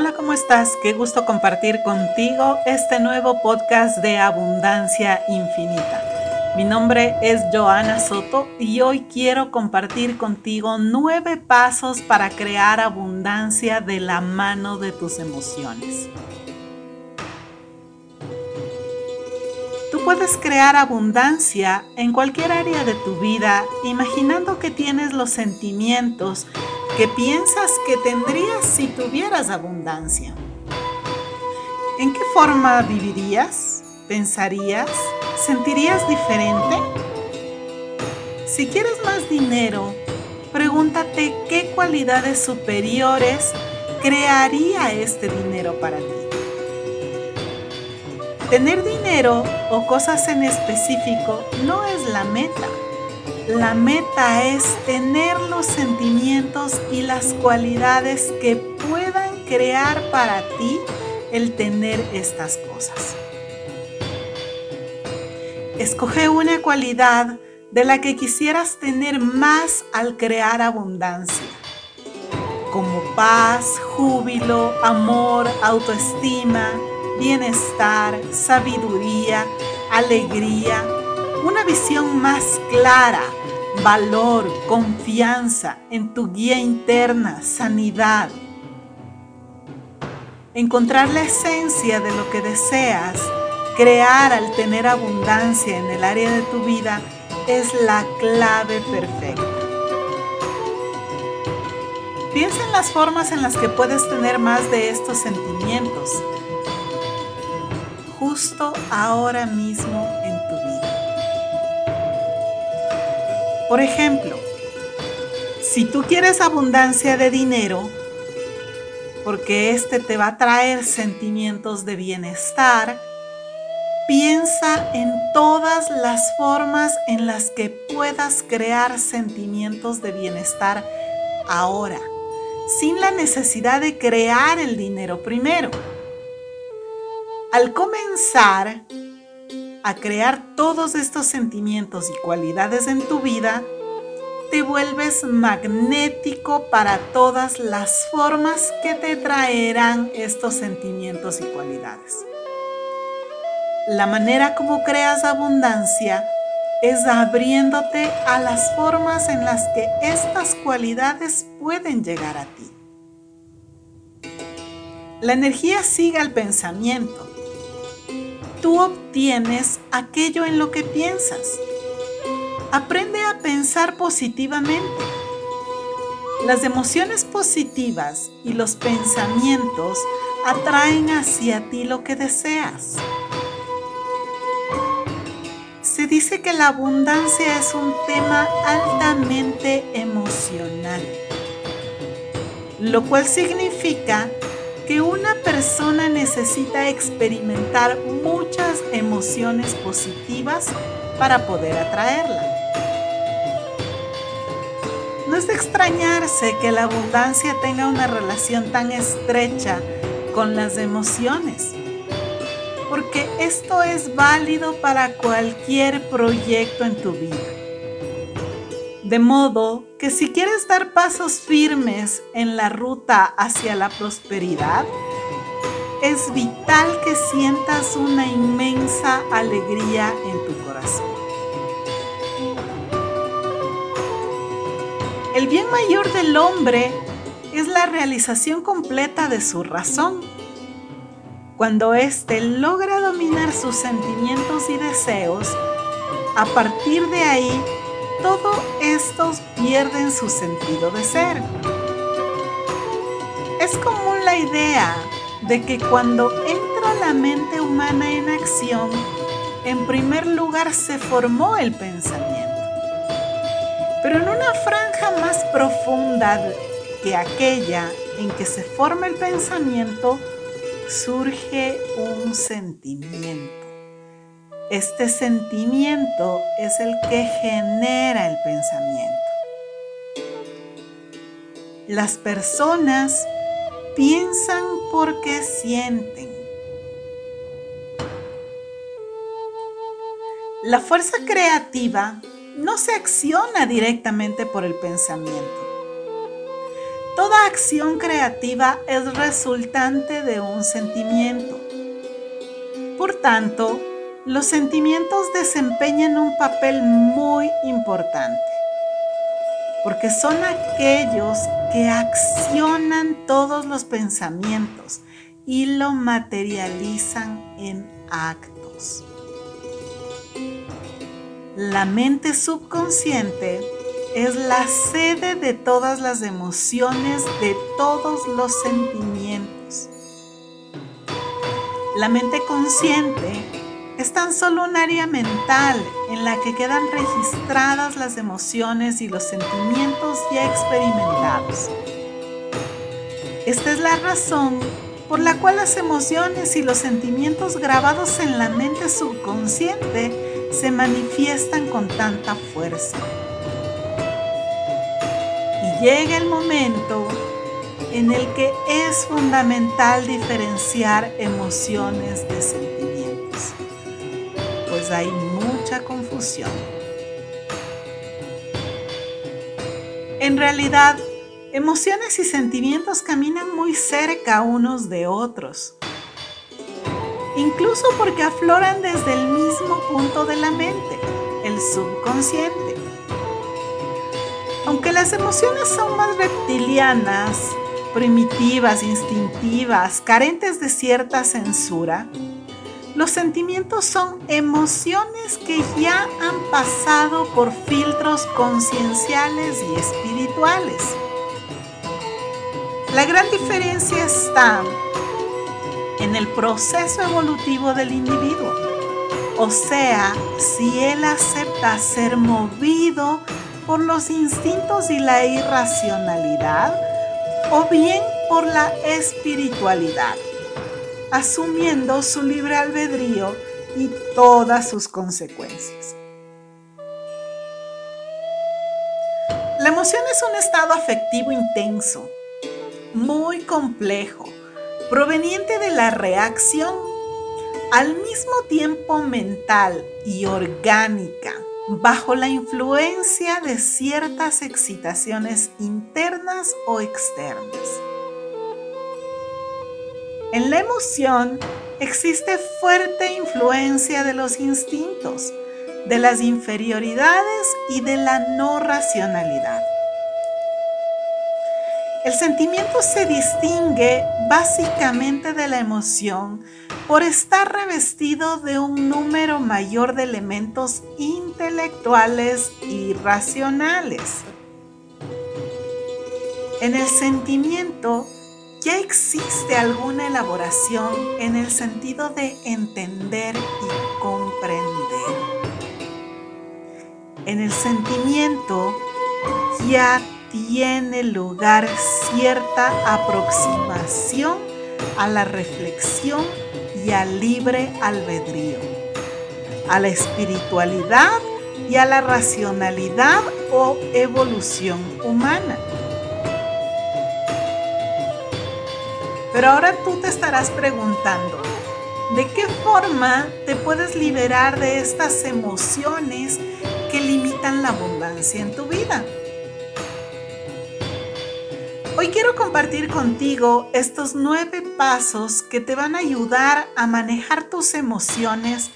Hola, ¿cómo estás? Qué gusto compartir contigo este nuevo podcast de Abundancia Infinita. Mi nombre es Joana Soto y hoy quiero compartir contigo nueve pasos para crear abundancia de la mano de tus emociones. Tú puedes crear abundancia en cualquier área de tu vida imaginando que tienes los sentimientos ¿Qué piensas que tendrías si tuvieras abundancia? ¿En qué forma vivirías? ¿Pensarías? ¿Sentirías diferente? Si quieres más dinero, pregúntate qué cualidades superiores crearía este dinero para ti. Tener dinero o cosas en específico no es la meta la meta es tener los sentimientos y las cualidades que puedan crear para ti el tener estas cosas. Escoge una cualidad de la que quisieras tener más al crear abundancia, como paz, júbilo, amor, autoestima, bienestar, sabiduría, alegría, una visión más clara valor, confianza en tu guía interna, sanidad. Encontrar la esencia de lo que deseas, crear al tener abundancia en el área de tu vida es la clave perfecta. Piensa en las formas en las que puedes tener más de estos sentimientos justo ahora mismo Por ejemplo, si tú quieres abundancia de dinero, porque este te va a traer sentimientos de bienestar, piensa en todas las formas en las que puedas crear sentimientos de bienestar ahora, sin la necesidad de crear el dinero primero. Al comenzar, a crear todos estos sentimientos y cualidades en tu vida, te vuelves magnético para todas las formas que te traerán estos sentimientos y cualidades. La manera como creas abundancia es abriéndote a las formas en las que estas cualidades pueden llegar a ti. La energía sigue al pensamiento tú obtienes aquello en lo que piensas. Aprende a pensar positivamente. Las emociones positivas y los pensamientos atraen hacia ti lo que deseas. Se dice que la abundancia es un tema altamente emocional, lo cual significa que una persona necesita experimentar muchas emociones positivas para poder atraerla. No es de extrañarse que la abundancia tenga una relación tan estrecha con las emociones, porque esto es válido para cualquier proyecto en tu vida. De modo que si quieres dar pasos firmes en la ruta hacia la prosperidad, es vital que sientas una inmensa alegría en tu corazón. El bien mayor del hombre es la realización completa de su razón. Cuando éste logra dominar sus sentimientos y deseos, a partir de ahí todos estos pierden su sentido de ser. Es común la idea de que cuando entra la mente humana en acción, en primer lugar se formó el pensamiento. Pero en una franja más profunda que aquella en que se forma el pensamiento, surge un sentimiento. Este sentimiento es el que genera el pensamiento. Las personas piensan porque sienten. La fuerza creativa no se acciona directamente por el pensamiento. Toda acción creativa es resultante de un sentimiento. Por tanto, los sentimientos desempeñan un papel muy importante, porque son aquellos que accionan todos los pensamientos y lo materializan en actos. La mente subconsciente es la sede de todas las emociones, de todos los sentimientos. La mente consciente es tan solo un área mental en la que quedan registradas las emociones y los sentimientos ya experimentados. Esta es la razón por la cual las emociones y los sentimientos grabados en la mente subconsciente se manifiestan con tanta fuerza llega el momento en el que es fundamental diferenciar emociones de sentimientos, pues hay mucha confusión. En realidad, emociones y sentimientos caminan muy cerca unos de otros, incluso porque afloran desde el mismo punto de la mente, el subconsciente. Aunque las emociones son más reptilianas, primitivas, instintivas, carentes de cierta censura, los sentimientos son emociones que ya han pasado por filtros concienciales y espirituales. La gran diferencia está en el proceso evolutivo del individuo, o sea, si él acepta ser movido por los instintos y la irracionalidad o bien por la espiritualidad, asumiendo su libre albedrío y todas sus consecuencias. La emoción es un estado afectivo intenso, muy complejo, proveniente de la reacción al mismo tiempo mental y orgánica bajo la influencia de ciertas excitaciones internas o externas. En la emoción existe fuerte influencia de los instintos, de las inferioridades y de la no racionalidad. El sentimiento se distingue básicamente de la emoción por estar revestido de un número mayor de elementos intelectuales y racionales. En el sentimiento ya existe alguna elaboración en el sentido de entender y comprender. En el sentimiento ya tiene lugar cierta aproximación a la reflexión y al libre albedrío, a la espiritualidad y a la racionalidad o evolución humana. Pero ahora tú te estarás preguntando, ¿de qué forma te puedes liberar de estas emociones que limitan la abundancia en tu vida? Hoy quiero compartir contigo estos nueve pasos que te van a ayudar a manejar tus emociones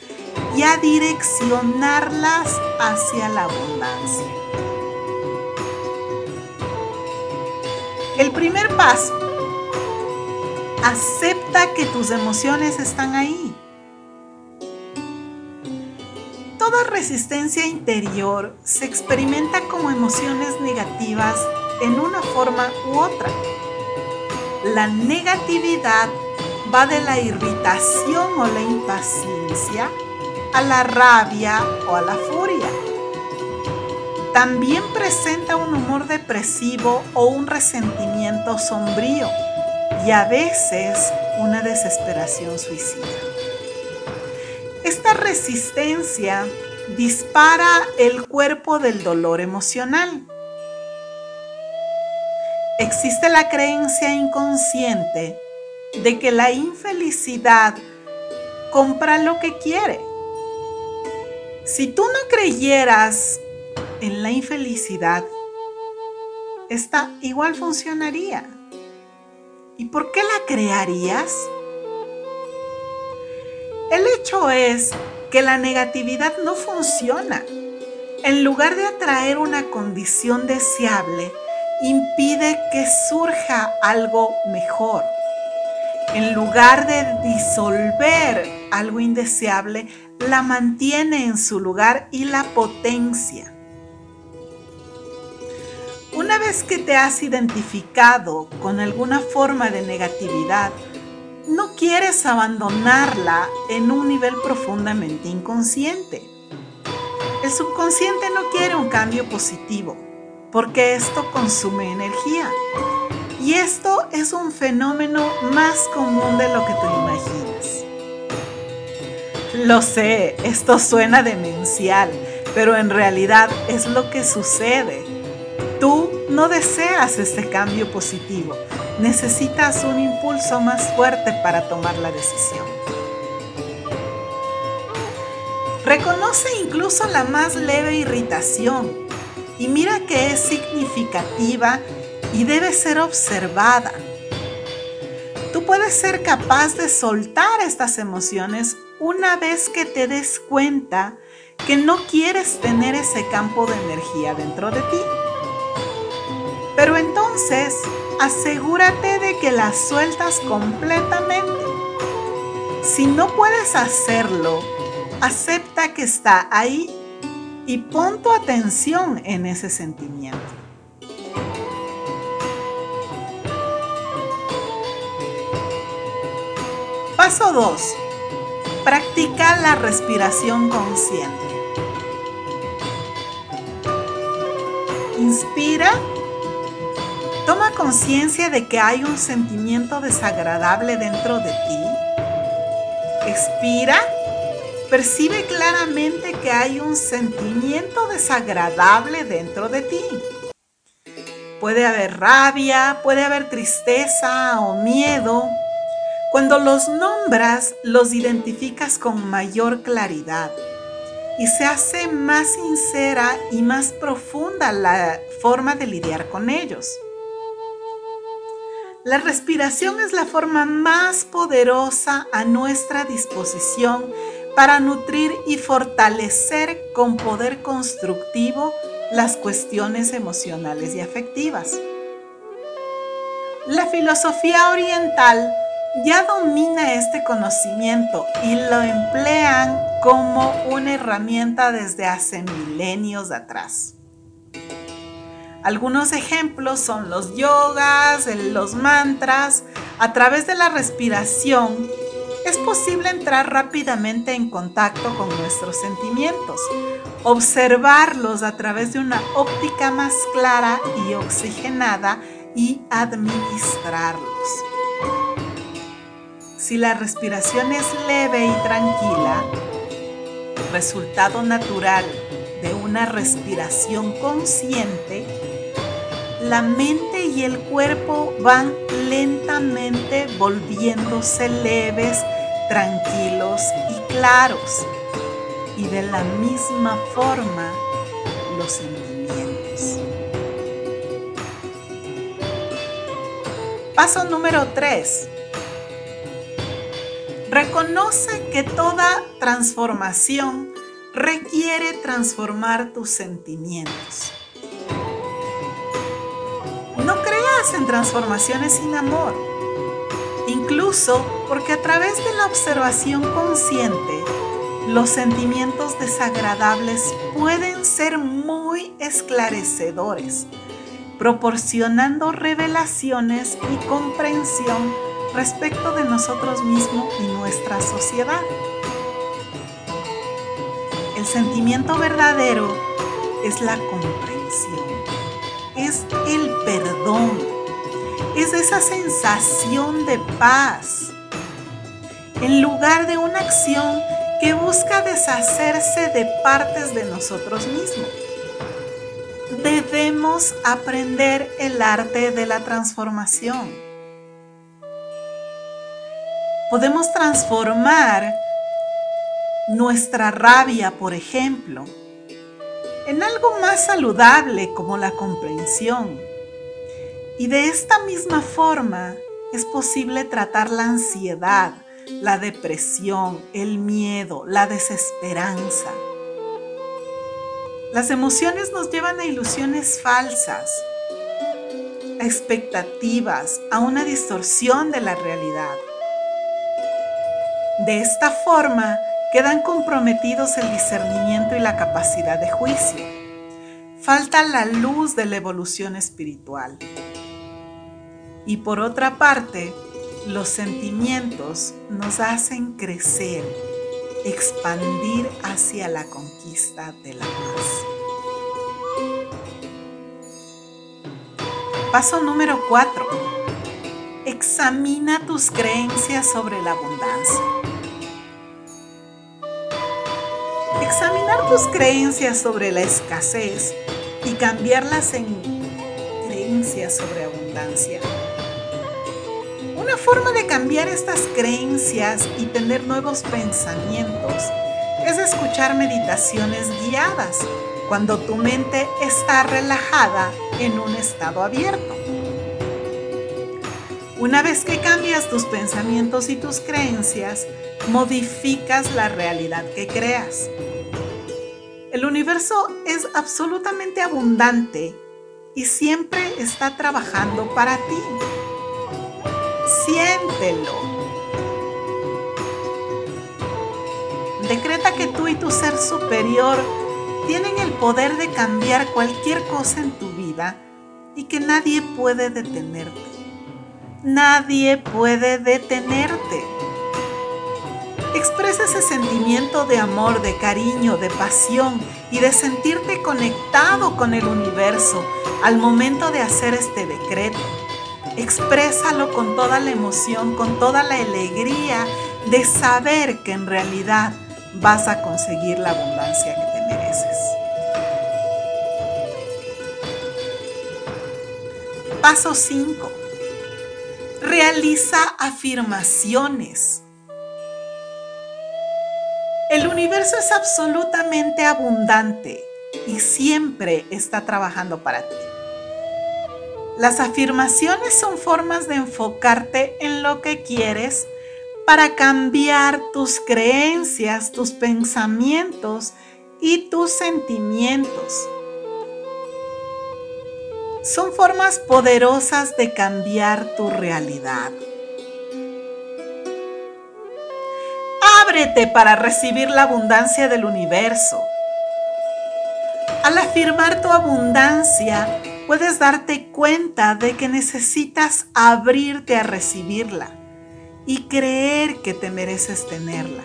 y a direccionarlas hacia la abundancia. El primer paso, acepta que tus emociones están ahí. Toda resistencia interior se experimenta como emociones negativas en una forma u otra. La negatividad va de la irritación o la impaciencia a la rabia o a la furia. También presenta un humor depresivo o un resentimiento sombrío y a veces una desesperación suicida. Esta resistencia dispara el cuerpo del dolor emocional existe la creencia inconsciente de que la infelicidad compra lo que quiere. Si tú no creyeras en la infelicidad, esta igual funcionaría. ¿Y por qué la crearías? El hecho es que la negatividad no funciona. En lugar de atraer una condición deseable, impide que surja algo mejor. En lugar de disolver algo indeseable, la mantiene en su lugar y la potencia. Una vez que te has identificado con alguna forma de negatividad, no quieres abandonarla en un nivel profundamente inconsciente. El subconsciente no quiere un cambio positivo, porque esto consume energía. Y esto es un fenómeno más común de lo que tú imaginas. Lo sé, esto suena demencial, pero en realidad es lo que sucede. Tú no deseas este cambio positivo, necesitas un impulso más fuerte para tomar la decisión. Reconoce incluso la más leve irritación y mira que es significativa y debe ser observada. Tú puedes ser capaz de soltar estas emociones una vez que te des cuenta que no quieres tener ese campo de energía dentro de ti. Pero entonces asegúrate de que las sueltas completamente. Si no puedes hacerlo, acepta que está ahí y pon tu atención en ese sentimiento. Paso 2. Practica la respiración consciente. Inspira Toma conciencia de que hay un sentimiento desagradable dentro de ti. Expira. Percibe claramente que hay un sentimiento desagradable dentro de ti. Puede haber rabia, puede haber tristeza o miedo. Cuando los nombras, los identificas con mayor claridad y se hace más sincera y más profunda la forma de lidiar con ellos. La respiración es la forma más poderosa a nuestra disposición para nutrir y fortalecer con poder constructivo las cuestiones emocionales y afectivas. La filosofía oriental ya domina este conocimiento y lo emplean como una herramienta desde hace milenios atrás. Algunos ejemplos son los yogas, los mantras. A través de la respiración es posible entrar rápidamente en contacto con nuestros sentimientos, observarlos a través de una óptica más clara y oxigenada y administrarlos. Si la respiración es leve y tranquila, resultado natural de una respiración consciente, la mente y el cuerpo van lentamente volviéndose leves, tranquilos y claros. Y de la misma forma los sentimientos. Paso número 3. Reconoce que toda transformación requiere transformar tus sentimientos. No creas en transformaciones sin amor. Incluso porque a través de la observación consciente, los sentimientos desagradables pueden ser muy esclarecedores, proporcionando revelaciones y comprensión respecto de nosotros mismos y nuestra sociedad. El sentimiento verdadero es la comprensión es el perdón, es esa sensación de paz, en lugar de una acción que busca deshacerse de partes de nosotros mismos. Debemos aprender el arte de la transformación. Podemos transformar nuestra rabia, por ejemplo, en algo más saludable como la comprensión, Y de esta misma forma es posible tratar la ansiedad, la depresión, el miedo, la desesperanza. Las emociones nos llevan a ilusiones falsas, a expectativas, a una distorsión de la realidad. De esta forma quedan comprometidos el discernimiento y la capacidad de juicio. Falta la luz de la evolución espiritual. Y por otra parte, los sentimientos nos hacen crecer, expandir hacia la conquista de la paz. Paso número 4. Examina tus creencias sobre la abundancia. Examinar tus creencias sobre la escasez y cambiarlas en creencias sobre abundancia forma de cambiar estas creencias y tener nuevos pensamientos es escuchar meditaciones guiadas cuando tu mente está relajada en un estado abierto. Una vez que cambias tus pensamientos y tus creencias, modificas la realidad que creas. El universo es absolutamente abundante y siempre está trabajando para ti siéntelo. Decreta que tú y tu ser superior tienen el poder de cambiar cualquier cosa en tu vida y que nadie puede detenerte. Nadie puede detenerte. Expresa ese sentimiento de amor, de cariño, de pasión y de sentirte conectado con el universo al momento de hacer este decreto. Exprésalo con toda la emoción, con toda la alegría de saber que en realidad vas a conseguir la abundancia que te mereces. Paso 5. Realiza afirmaciones. El universo es absolutamente abundante y siempre está trabajando para ti. Las afirmaciones son formas de enfocarte en lo que quieres para cambiar tus creencias, tus pensamientos y tus sentimientos. Son formas poderosas de cambiar tu realidad. Ábrete para recibir la abundancia del universo. Al afirmar tu abundancia, puedes darte cuenta de que necesitas abrirte a recibirla y creer que te mereces tenerla.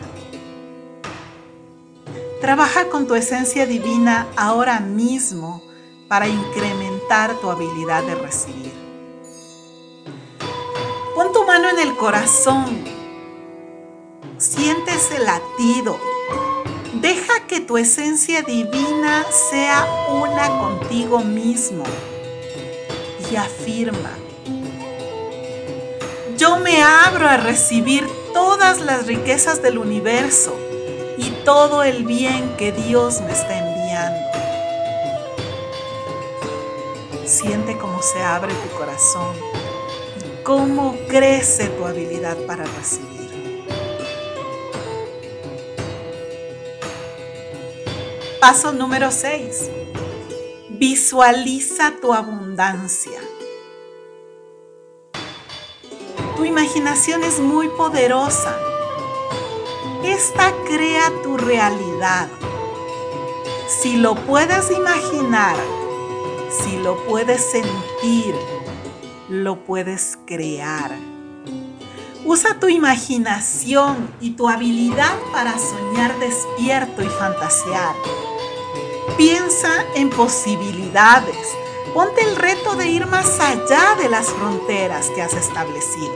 Trabaja con tu esencia divina ahora mismo para incrementar tu habilidad de recibir. Pon tu mano en el corazón. Siente ese latido. Deja que tu esencia divina sea una contigo mismo y afirma, yo me abro a recibir todas las riquezas del universo y todo el bien que Dios me está enviando. Siente cómo se abre tu corazón y cómo crece tu habilidad para recibir. Paso número 6. Visualiza tu abundancia. Tu imaginación es muy poderosa. Esta crea tu realidad. Si lo puedes imaginar, si lo puedes sentir, lo puedes crear. Usa tu imaginación y tu habilidad para soñar despierto y fantasear. Piensa en posibilidades. Ponte el reto de ir más allá de las fronteras que has establecido.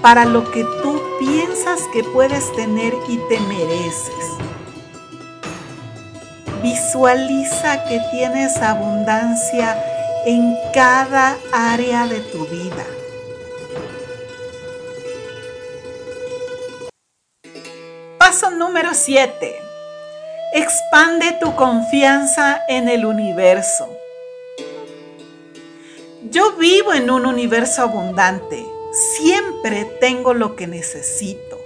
Para lo que tú piensas que puedes tener y te mereces. Visualiza que tienes abundancia en cada área de tu vida. Paso número 7 Expande tu confianza en el universo. Yo vivo en un universo abundante. Siempre tengo lo que necesito.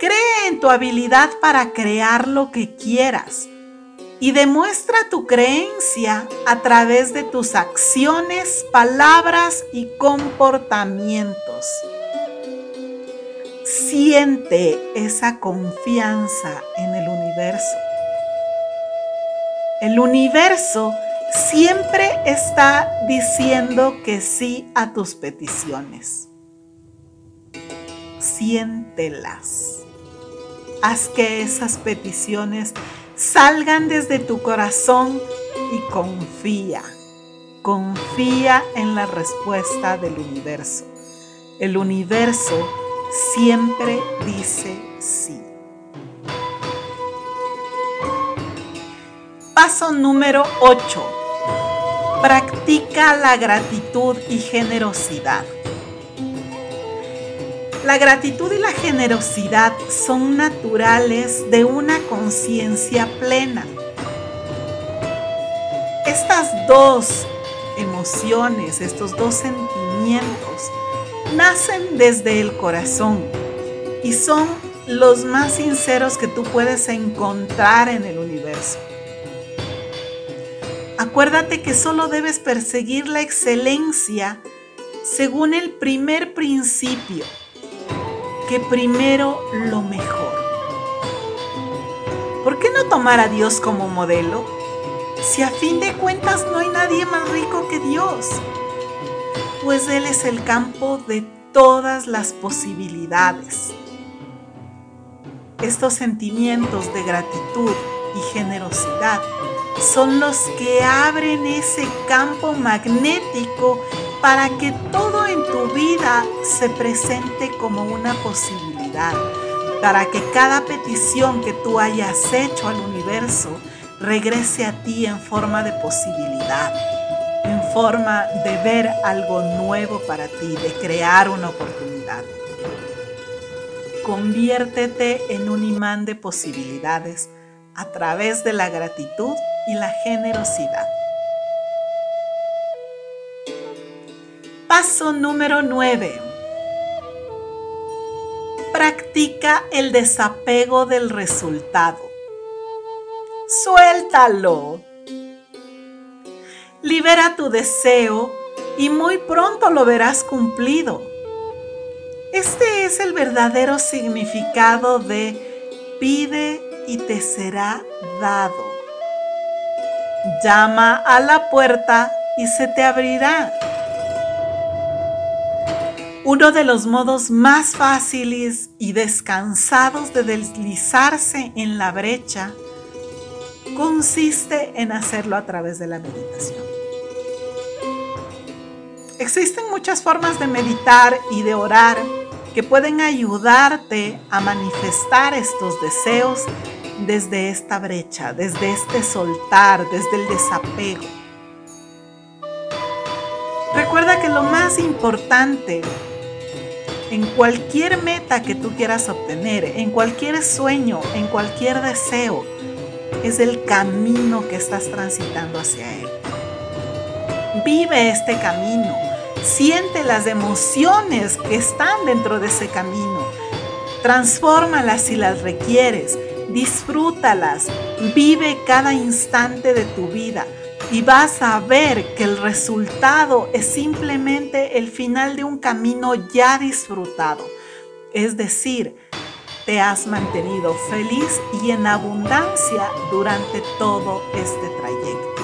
Cree en tu habilidad para crear lo que quieras y demuestra tu creencia a través de tus acciones, palabras y comportamientos. Siente esa confianza en el El universo siempre está diciendo que sí a tus peticiones. Siéntelas. Haz que esas peticiones salgan desde tu corazón y confía. Confía en la respuesta del universo. El universo siempre dice sí. Paso número 8. Practica la gratitud y generosidad. La gratitud y la generosidad son naturales de una conciencia plena. Estas dos emociones, estos dos sentimientos, nacen desde el corazón y son los más sinceros que tú puedes encontrar en el universo. Acuérdate que solo debes perseguir la excelencia según el primer principio, que primero lo mejor. ¿Por qué no tomar a Dios como modelo? Si a fin de cuentas no hay nadie más rico que Dios pues Él es el campo de todas las posibilidades. Estos sentimientos de gratitud y generosidad son los que abren ese campo magnético para que todo en tu vida se presente como una posibilidad, para que cada petición que tú hayas hecho al universo regrese a ti en forma de posibilidad en forma de ver algo nuevo para ti, de crear una oportunidad. Conviértete en un imán de posibilidades a través de la gratitud y la generosidad. Paso número 9. Practica el desapego del resultado. Suéltalo Libera tu deseo y muy pronto lo verás cumplido. Este es el verdadero significado de pide y te será dado. Llama a la puerta y se te abrirá. Uno de los modos más fáciles y descansados de deslizarse en la brecha consiste en hacerlo a través de la meditación. Existen muchas formas de meditar y de orar que pueden ayudarte a manifestar estos deseos desde esta brecha, desde este soltar, desde el desapego. Recuerda que lo más importante en cualquier meta que tú quieras obtener, en cualquier sueño, en cualquier deseo, es el camino que estás transitando hacia él. Vive este camino. Siente las emociones que están dentro de ese camino. Transfórmalas si las requieres. Disfrútalas. Vive cada instante de tu vida y vas a ver que el resultado es simplemente el final de un camino ya disfrutado. Es decir, te has mantenido feliz y en abundancia durante todo este trayecto.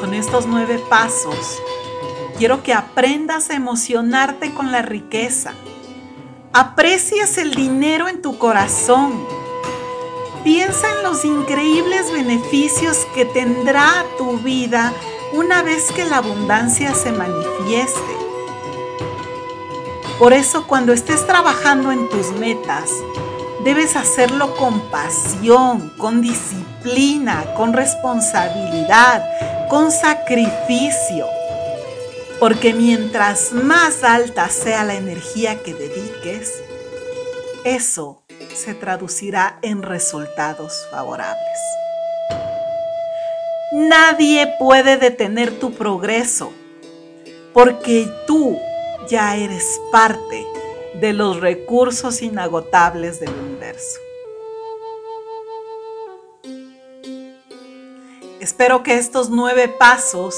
Con estos nueve pasos, quiero que aprendas a emocionarte con la riqueza. Aprecies el dinero en tu corazón. Piensa en los increíbles beneficios que tendrá tu vida una vez que la abundancia se manifieste. Por eso cuando estés trabajando en tus metas, debes hacerlo con pasión, con disciplina, con responsabilidad, con sacrificio. Porque mientras más alta sea la energía que dediques, eso se traducirá en resultados favorables. Nadie puede detener tu progreso porque tú ya eres parte de los recursos inagotables del universo. Espero que estos nueve pasos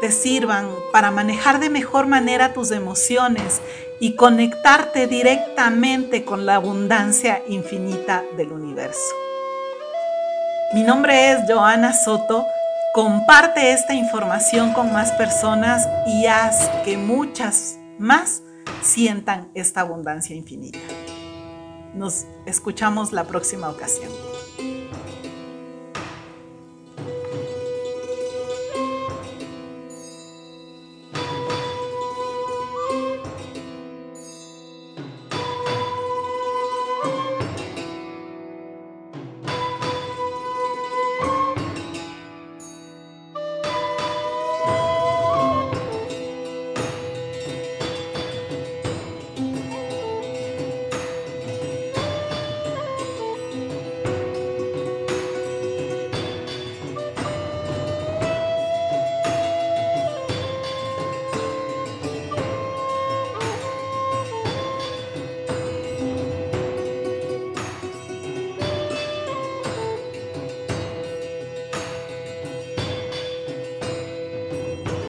te sirvan para manejar de mejor manera tus emociones y conectarte directamente con la abundancia infinita del universo. Mi nombre es Joana Soto. Comparte esta información con más personas y haz que muchas más sientan esta abundancia infinita. Nos escuchamos la próxima ocasión.